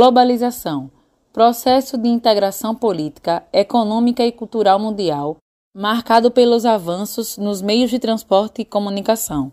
Globalização. Processo de integração política, econômica e cultural mundial, marcado pelos avanços nos meios de transporte e comunicação,